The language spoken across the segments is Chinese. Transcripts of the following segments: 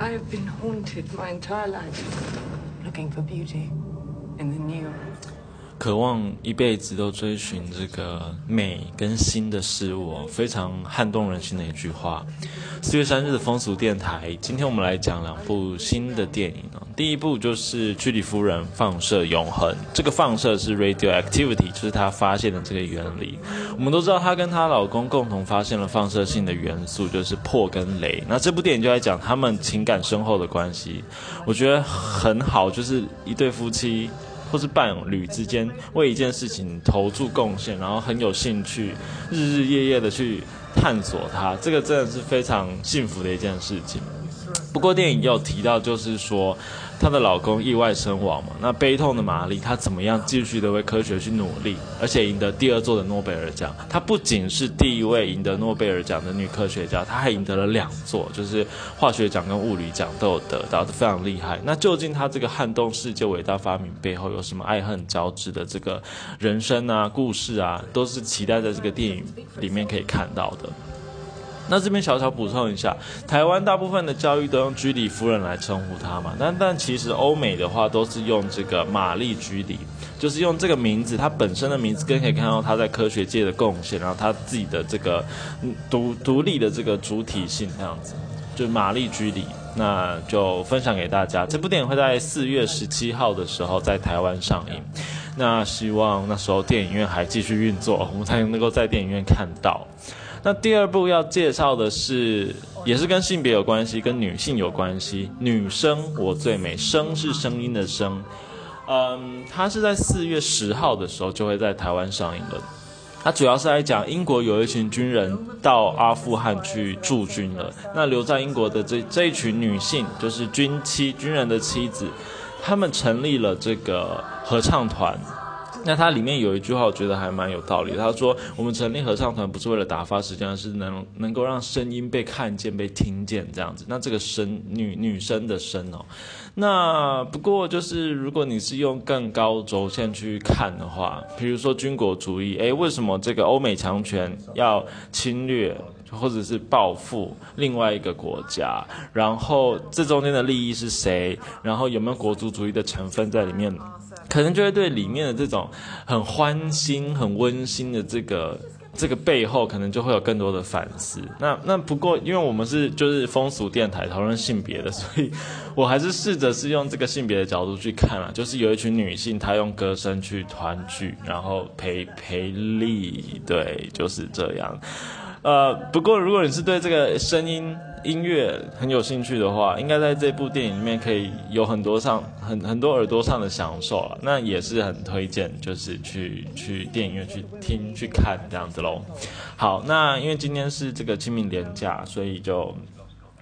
I have been haunted my entire life looking for beauty in the new. 渴望一辈子都追寻这个美跟新的事物，非常撼动人心的一句话。四月三日的风俗电台，今天我们来讲两部新的电影哦。第一部就是《居里夫人放射永恒》，这个放射是 radioactivity，就是她发现的这个原理。我们都知道，她跟她老公共同发现了放射性的元素，就是破跟镭。那这部电影就在讲他们情感深厚的关系，我觉得很好，就是一对夫妻。或是伴侣之间为一件事情投注贡献，然后很有兴趣，日日夜夜的去探索它，这个真的是非常幸福的一件事情。不过电影也有提到，就是说。她的老公意外身亡嘛？那悲痛的玛丽，她怎么样继续的为科学去努力，而且赢得第二座的诺贝尔奖？她不仅是第一位赢得诺贝尔奖的女科学家，她还赢得了两座，就是化学奖跟物理奖都有得到，非常厉害。那究竟她这个撼动世界伟大发明背后有什么爱恨交织的这个人生啊、故事啊，都是期待在这个电影里面可以看到的。那这边小小补充一下，台湾大部分的教育都用居里夫人来称呼她嘛，但但其实欧美的话都是用这个玛丽居里，就是用这个名字，她本身的名字，更可以看到她在科学界的贡献，然后她自己的这个独独立的这个主体性这样子，就玛丽居里，那就分享给大家。这部电影会在四月十七号的时候在台湾上映，那希望那时候电影院还继续运作，我们才能够在电影院看到。那第二部要介绍的是，也是跟性别有关系，跟女性有关系。女生我最美，声是声音的声。嗯，它是在四月十号的时候就会在台湾上映了。它主要是来讲英国有一群军人到阿富汗去驻军了，那留在英国的这这一群女性，就是军妻军人的妻子，他们成立了这个合唱团。那它里面有一句话，我觉得还蛮有道理。他说：“我们成立合唱团不是为了打发时间，而是能能够让声音被看见、被听见这样子。那这个声女女生的声哦，那不过就是如果你是用更高轴线去看的话，比如说军国主义，诶，为什么这个欧美强权要侵略或者是报复另外一个国家？然后这中间的利益是谁？然后有没有国族主义的成分在里面？”可能就会对里面的这种很欢欣、很温馨的这个这个背后，可能就会有更多的反思。那那不过，因为我们是就是风俗电台讨论性别的，所以我还是试着是用这个性别的角度去看啊。就是有一群女性，她用歌声去团聚，然后陪陪力，对，就是这样。呃，不过如果你是对这个声音音乐很有兴趣的话，应该在这部电影里面可以有很多上很很多耳朵上的享受了。那也是很推荐，就是去去电影院去听去看这样子喽。好，那因为今天是这个清明年假，所以就。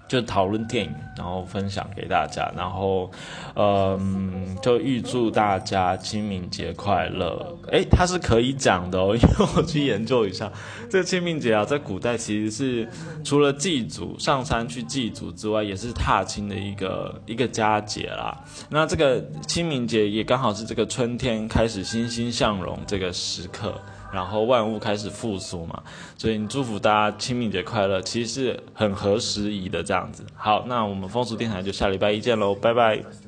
就讨论电影，然后分享给大家，然后，嗯，就预祝大家清明节快乐。诶，它是可以讲的哦，因为我去研究一下，这个清明节啊，在古代其实是除了祭祖上山去祭祖之外，也是踏青的一个一个佳节啦。那这个清明节也刚好是这个春天开始欣欣向荣这个时刻。然后万物开始复苏嘛，所以你祝福大家清明节快乐，其实是很合时宜的这样子。好，那我们风俗电台就下礼拜一见喽，拜拜。